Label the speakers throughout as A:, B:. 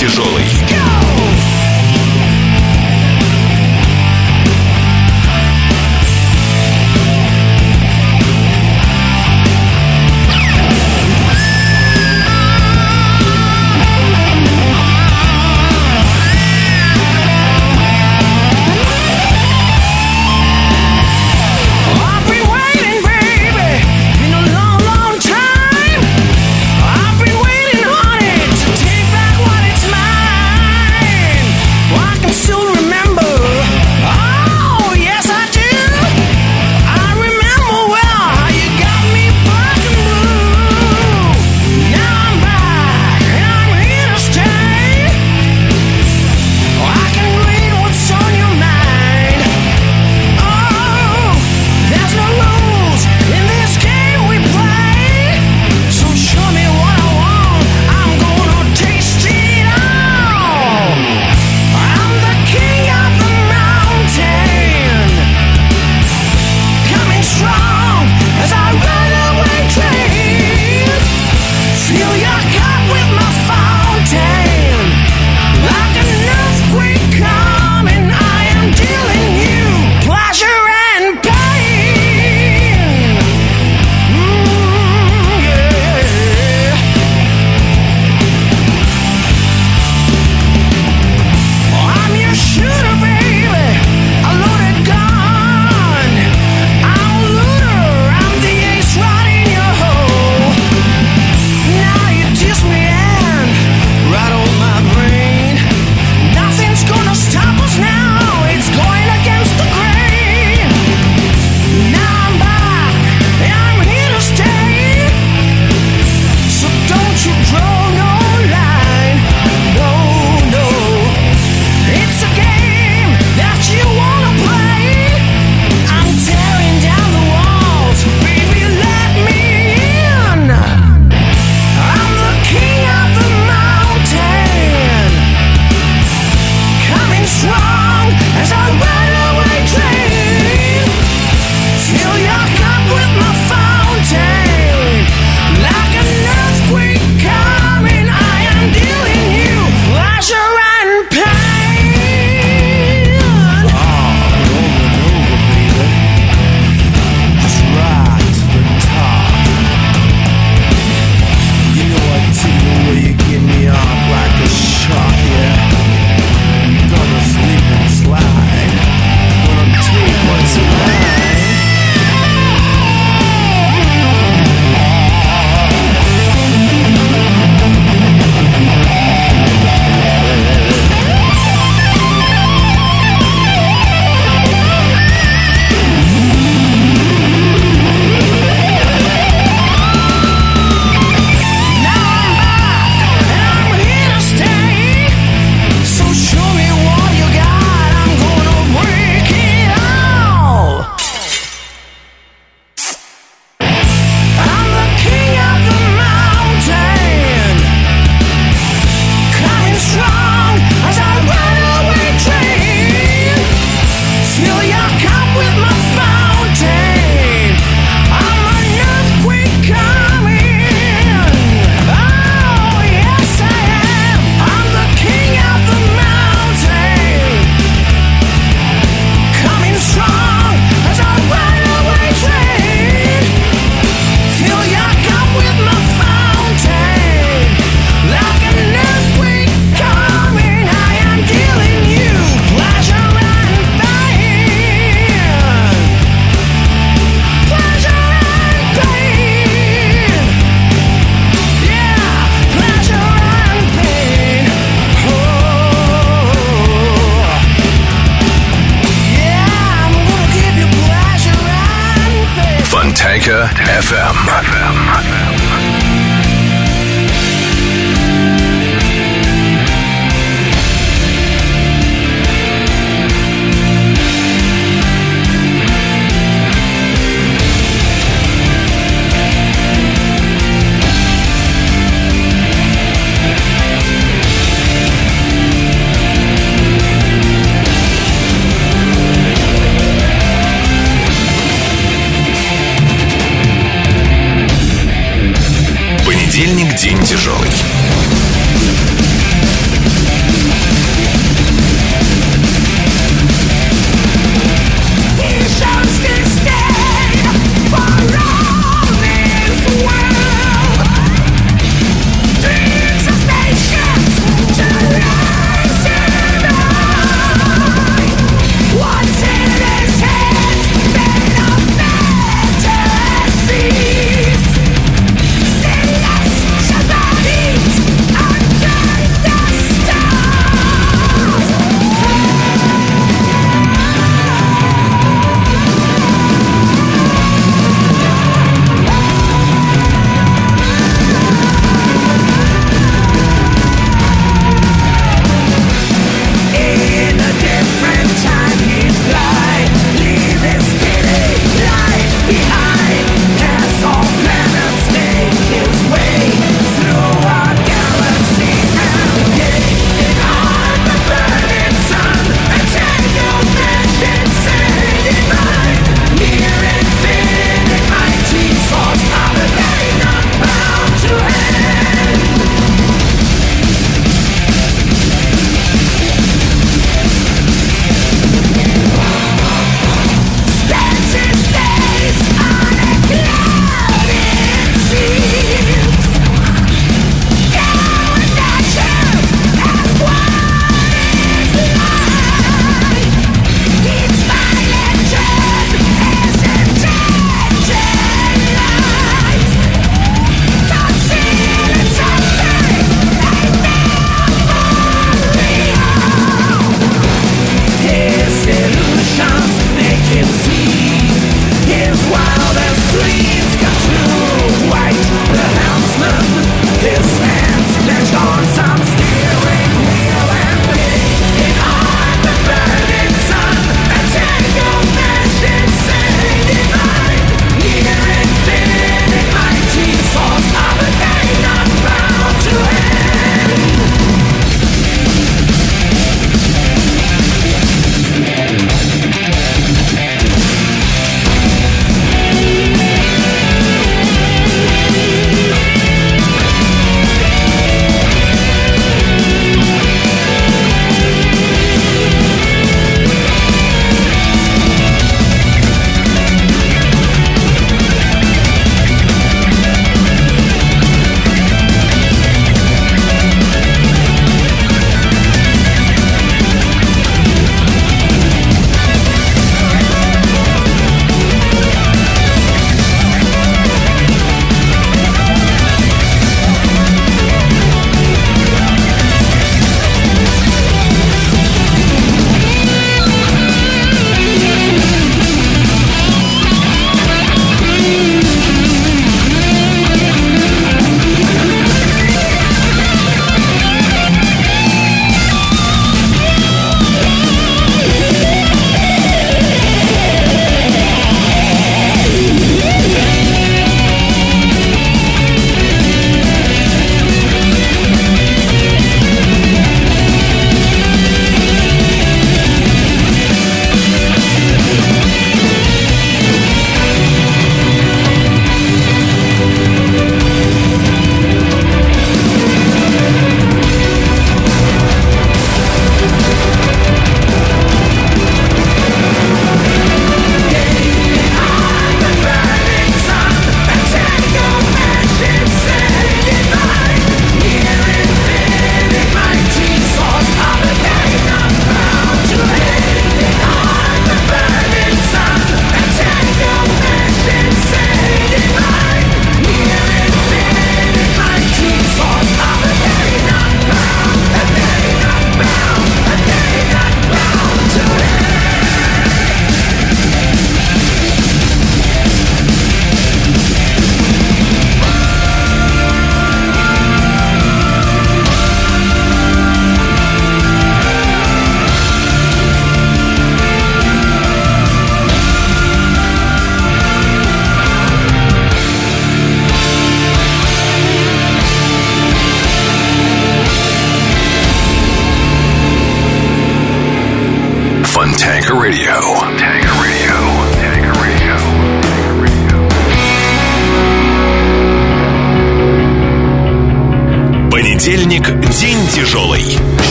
A: тяжелый.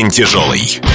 B: День тяжелый.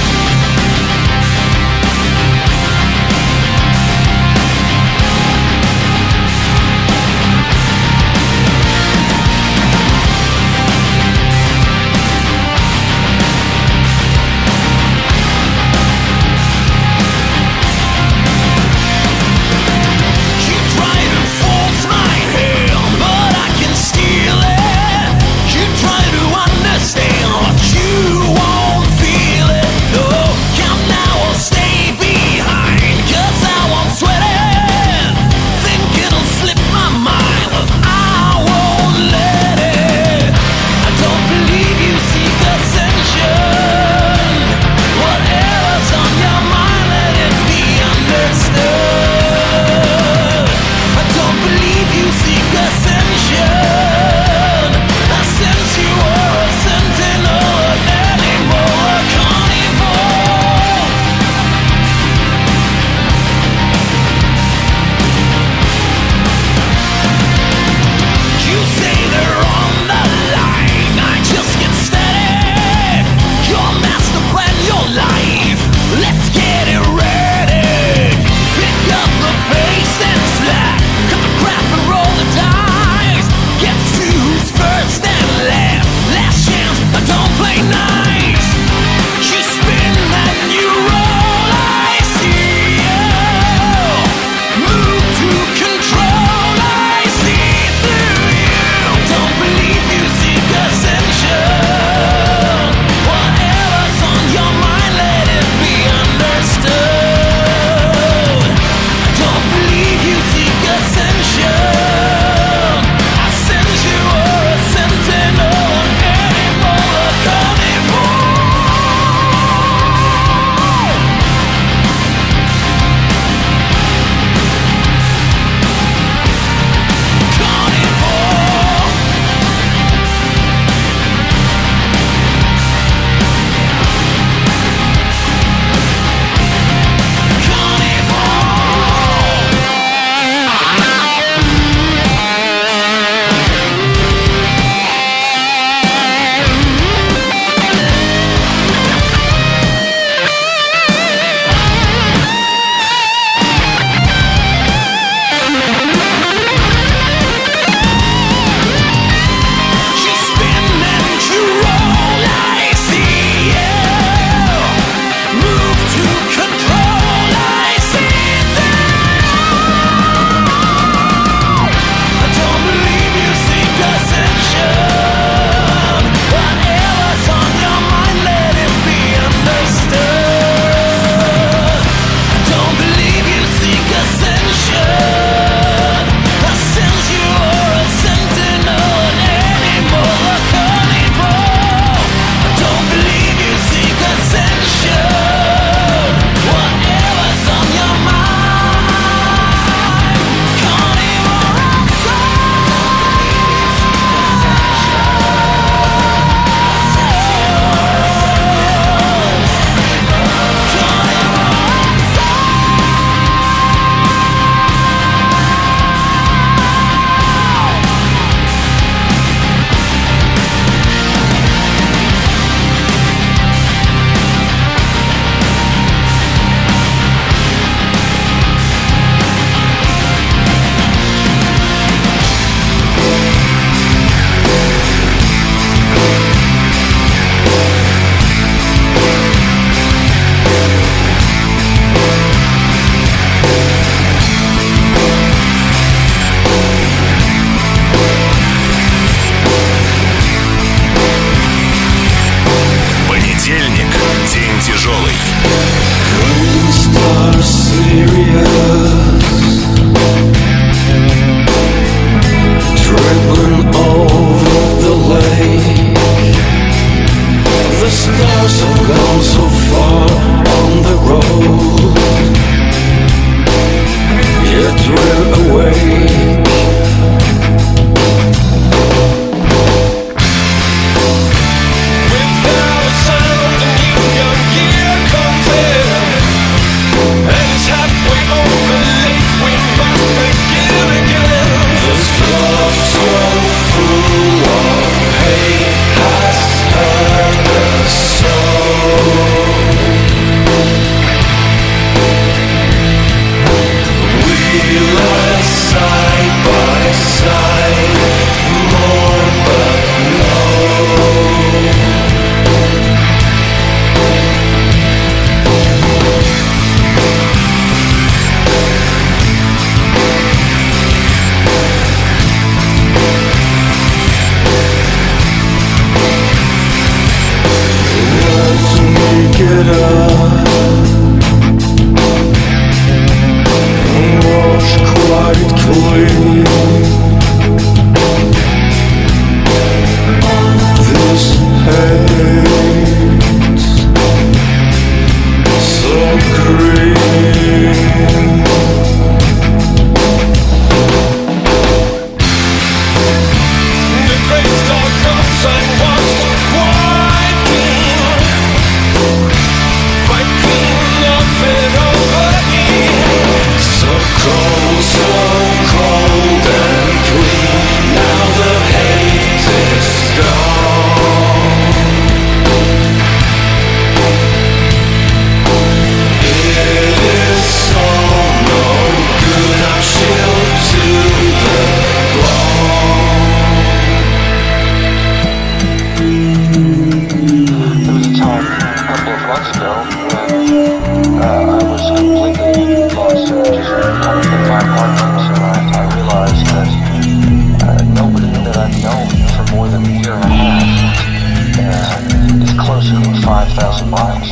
A: more than a year and a half. And it's closer than 5,000 miles.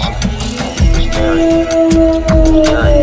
A: It's very, very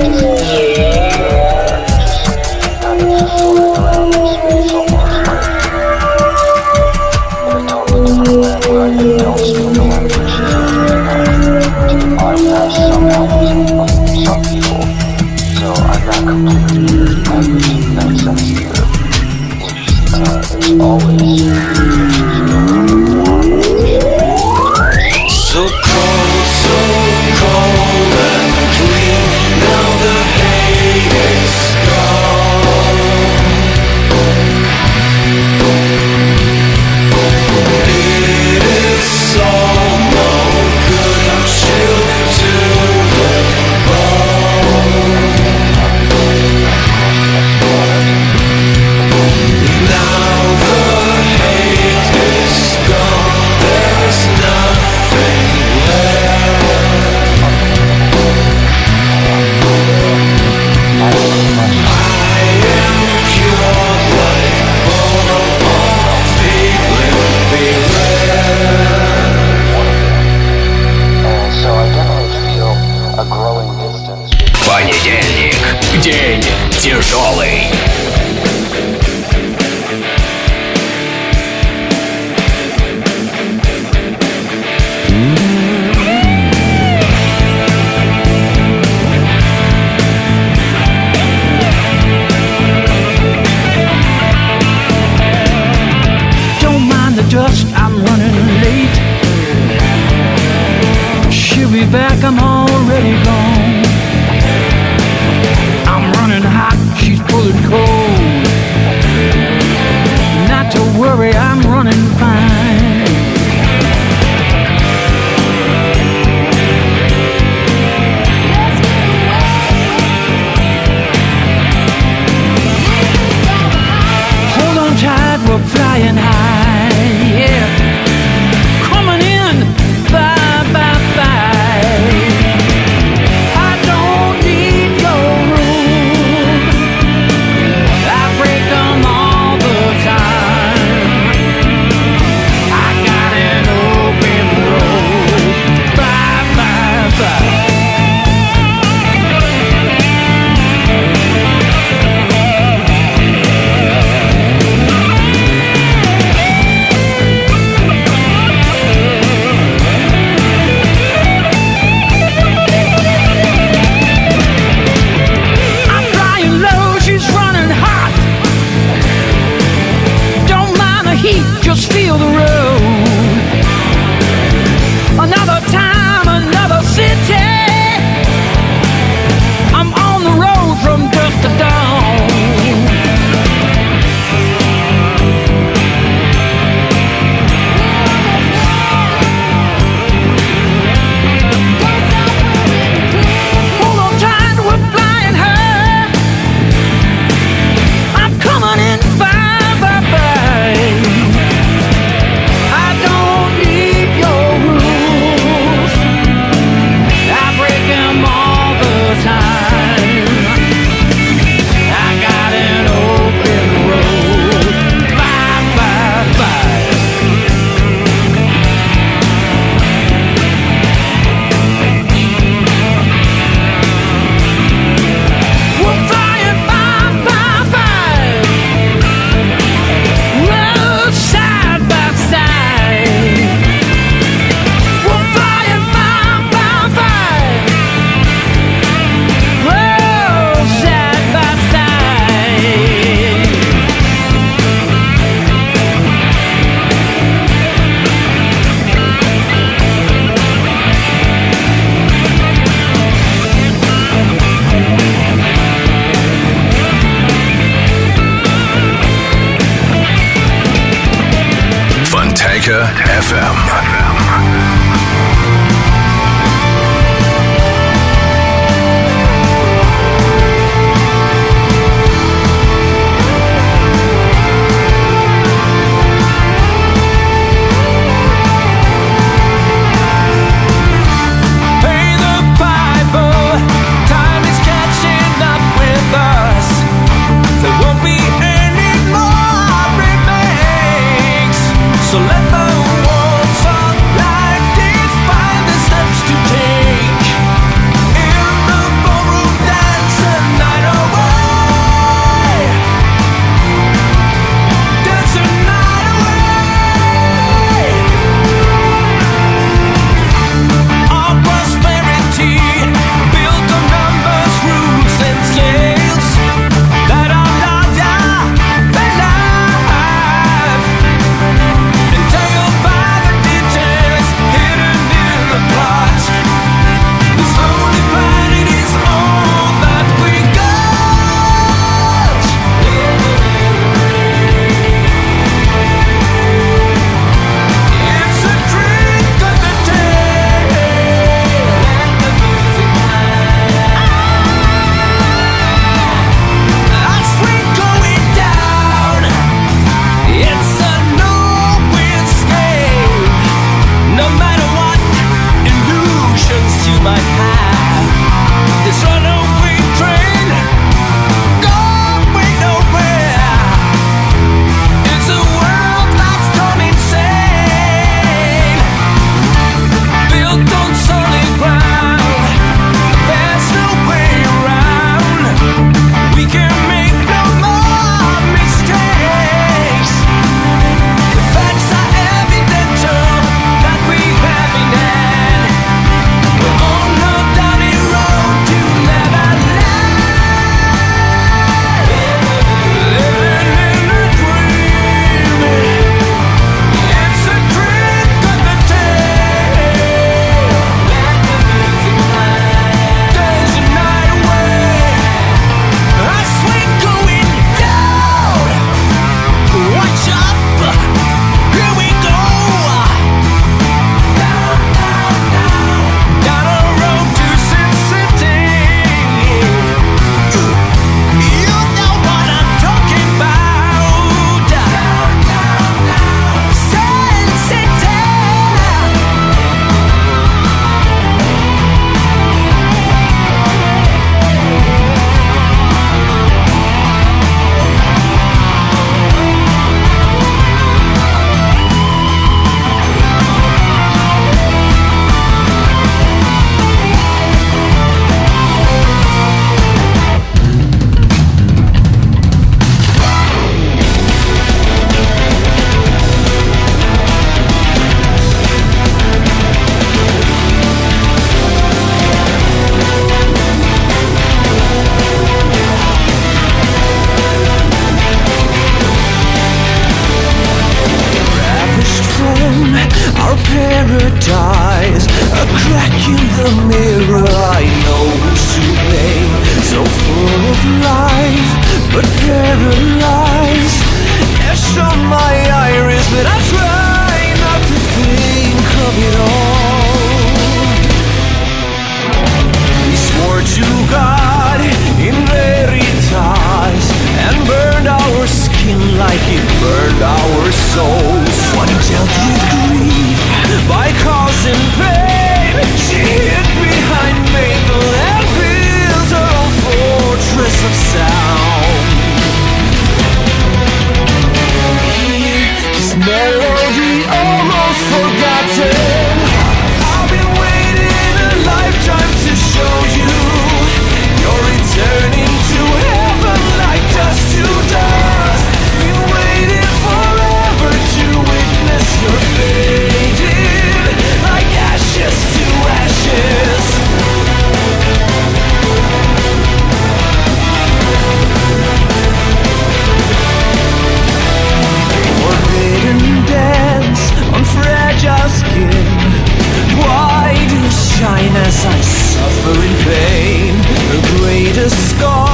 C: door.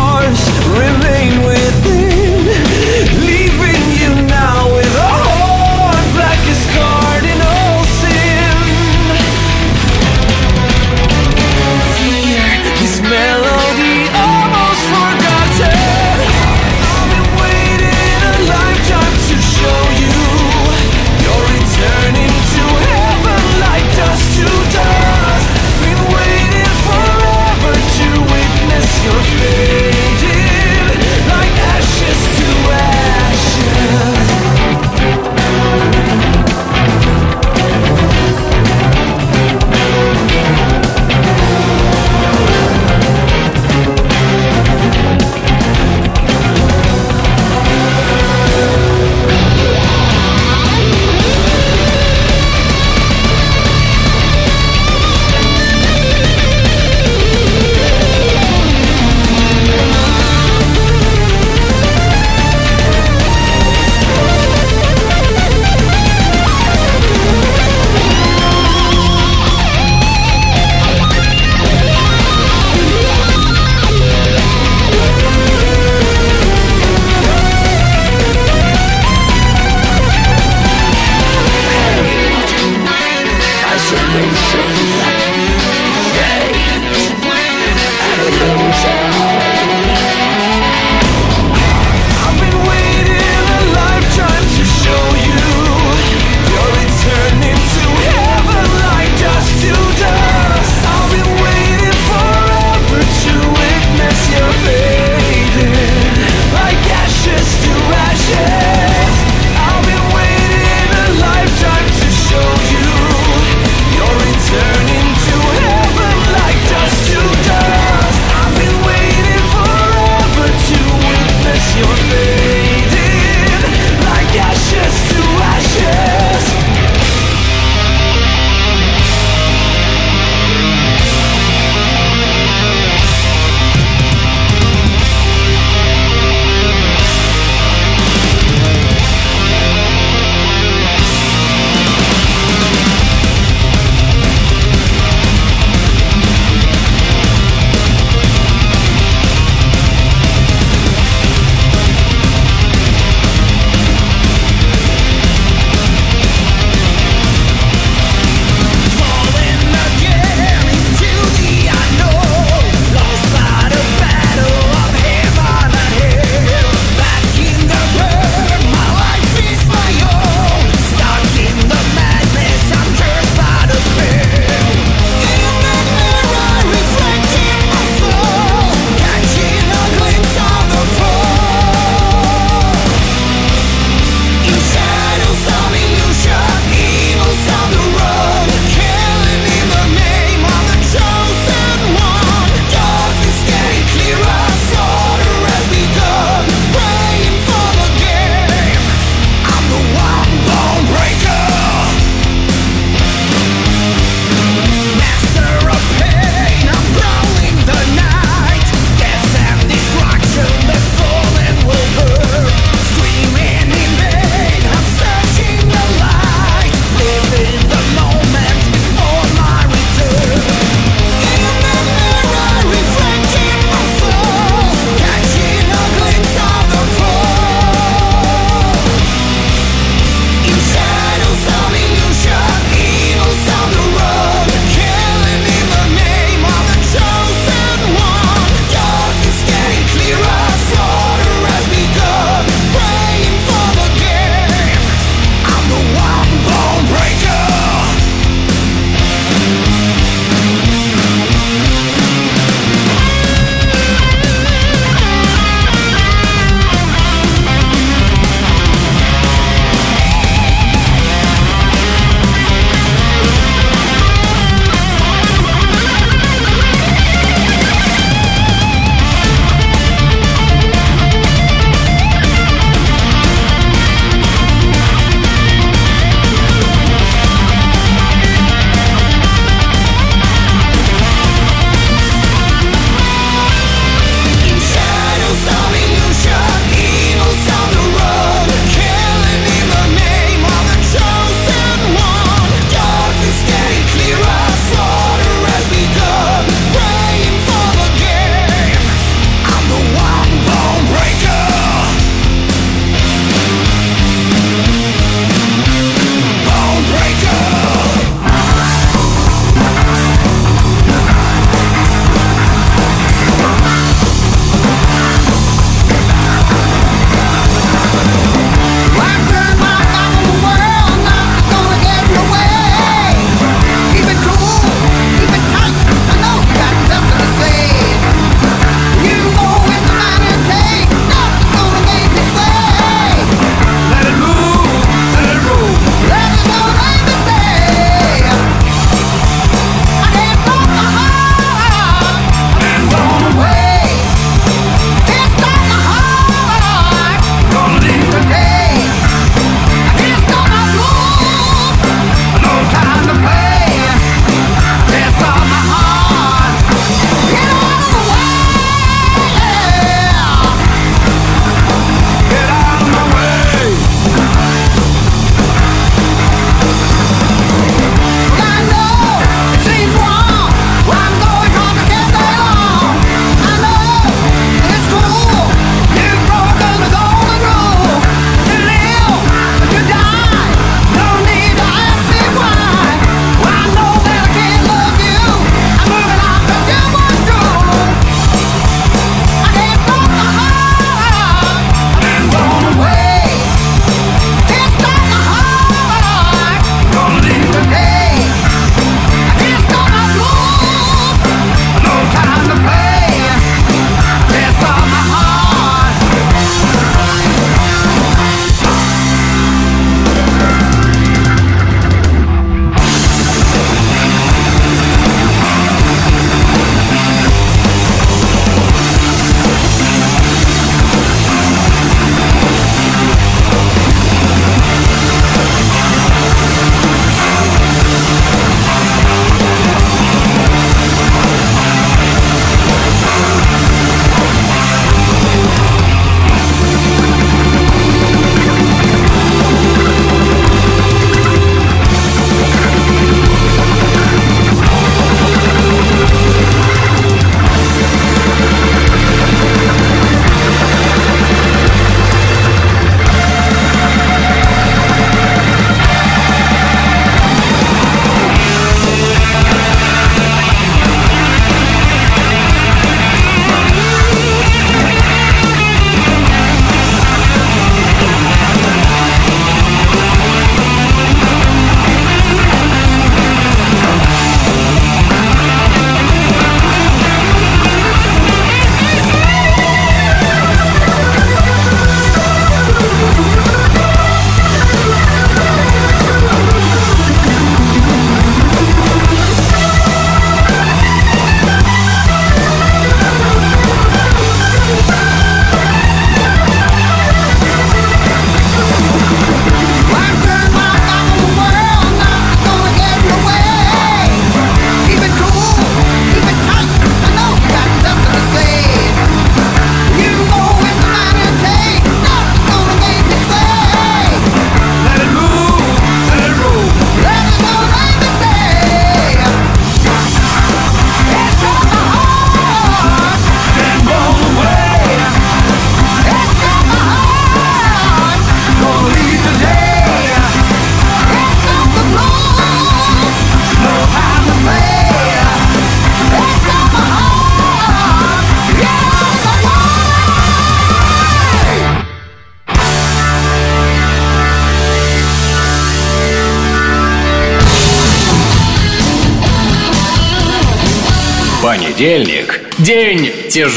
A: You're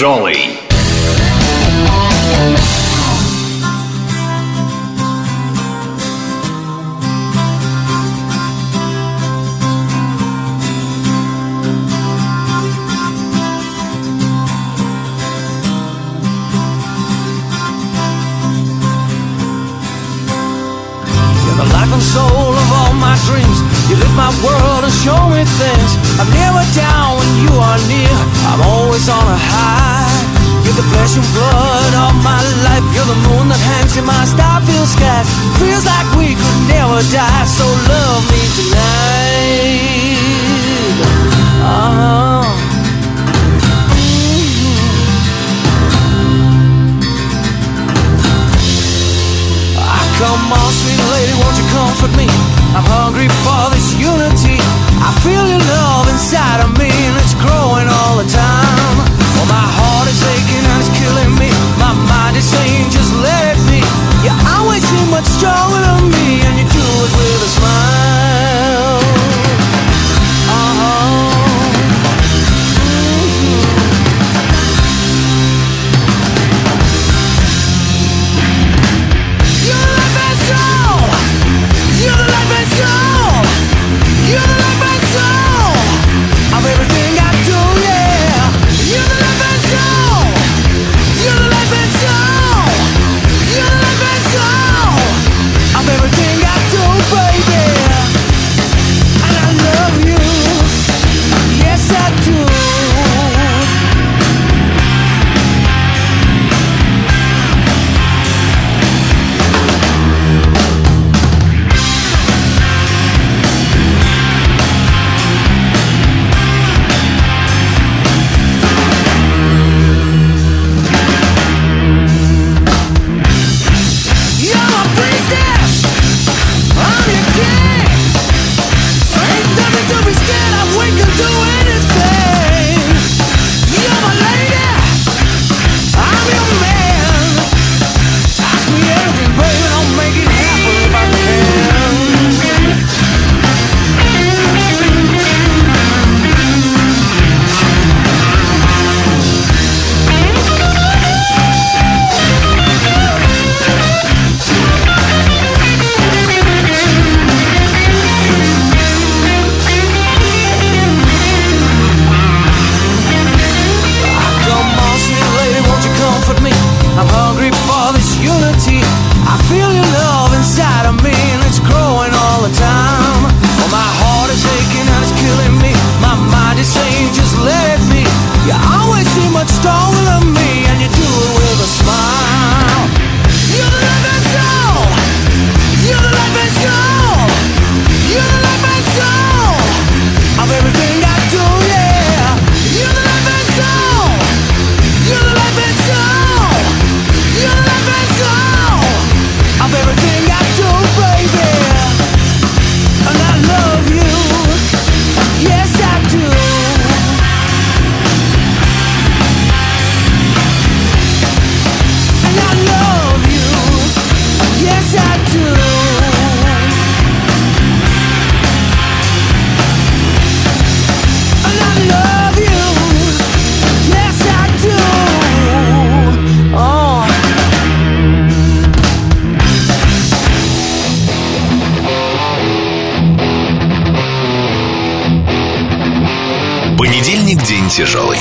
A: the life and soul of all my dreams. You lift my world and show me things. I'm never down when you are near. I'm always on a high. You're the flesh and blood of my life. You're the moon that hangs in my star-filled sky. Feels like we could never die. So love me tonight. Uh-huh. Mm-hmm. Ah, come on, sweet lady, won't you comfort me? I'm hungry for this unity. I feel your love inside of me, and it's growing all the time. Well, my heart is aching and it's killing me. My mind is saying, just let it be. Yeah, I'm much stronger
B: Понедельник день тяжелый.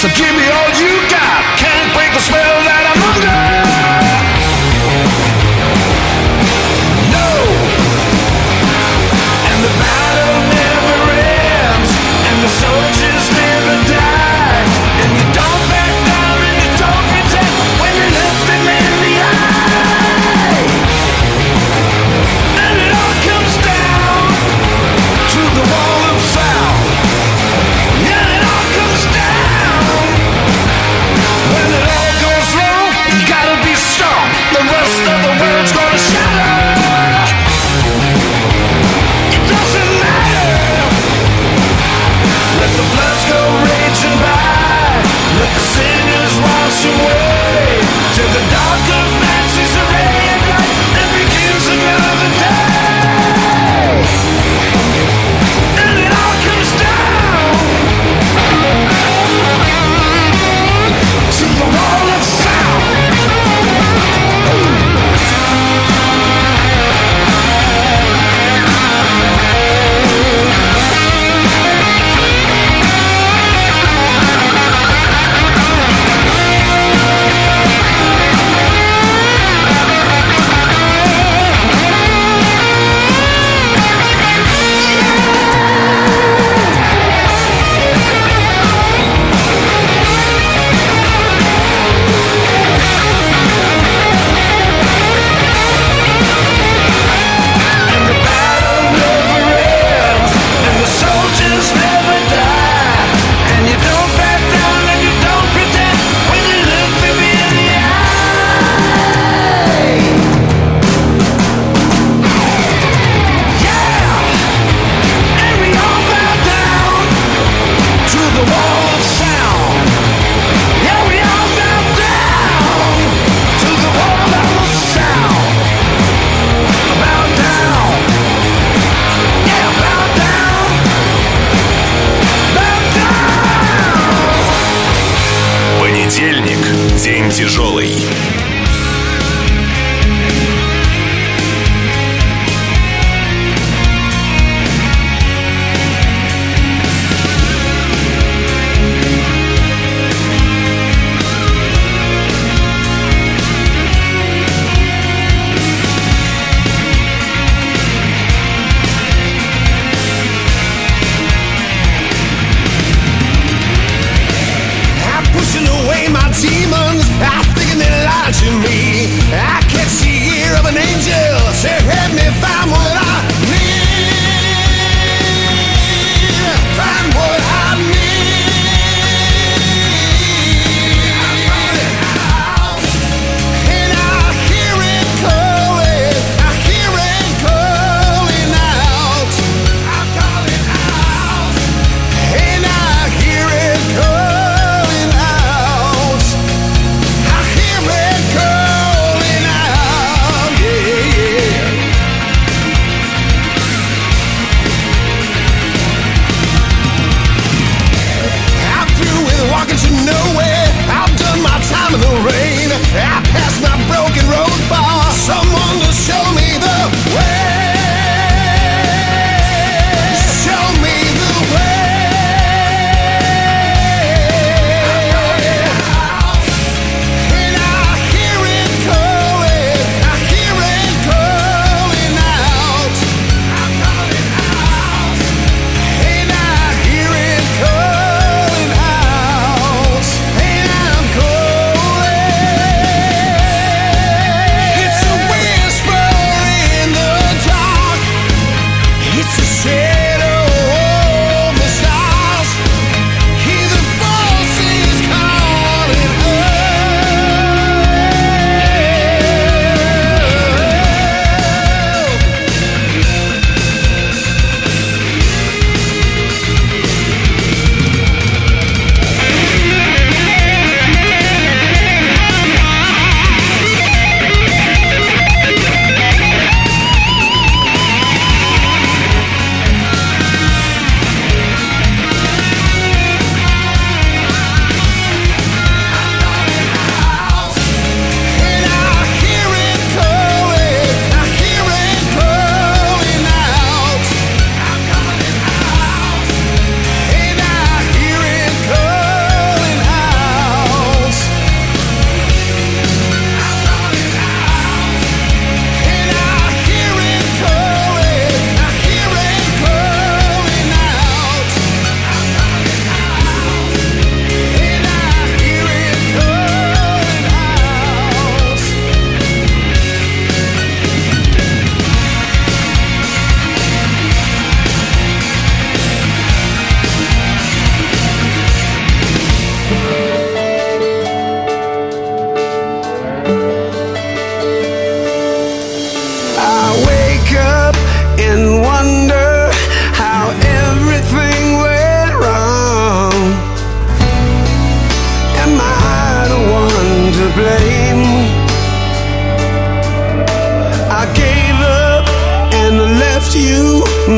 A: So give me all you got.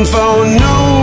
C: For nowhere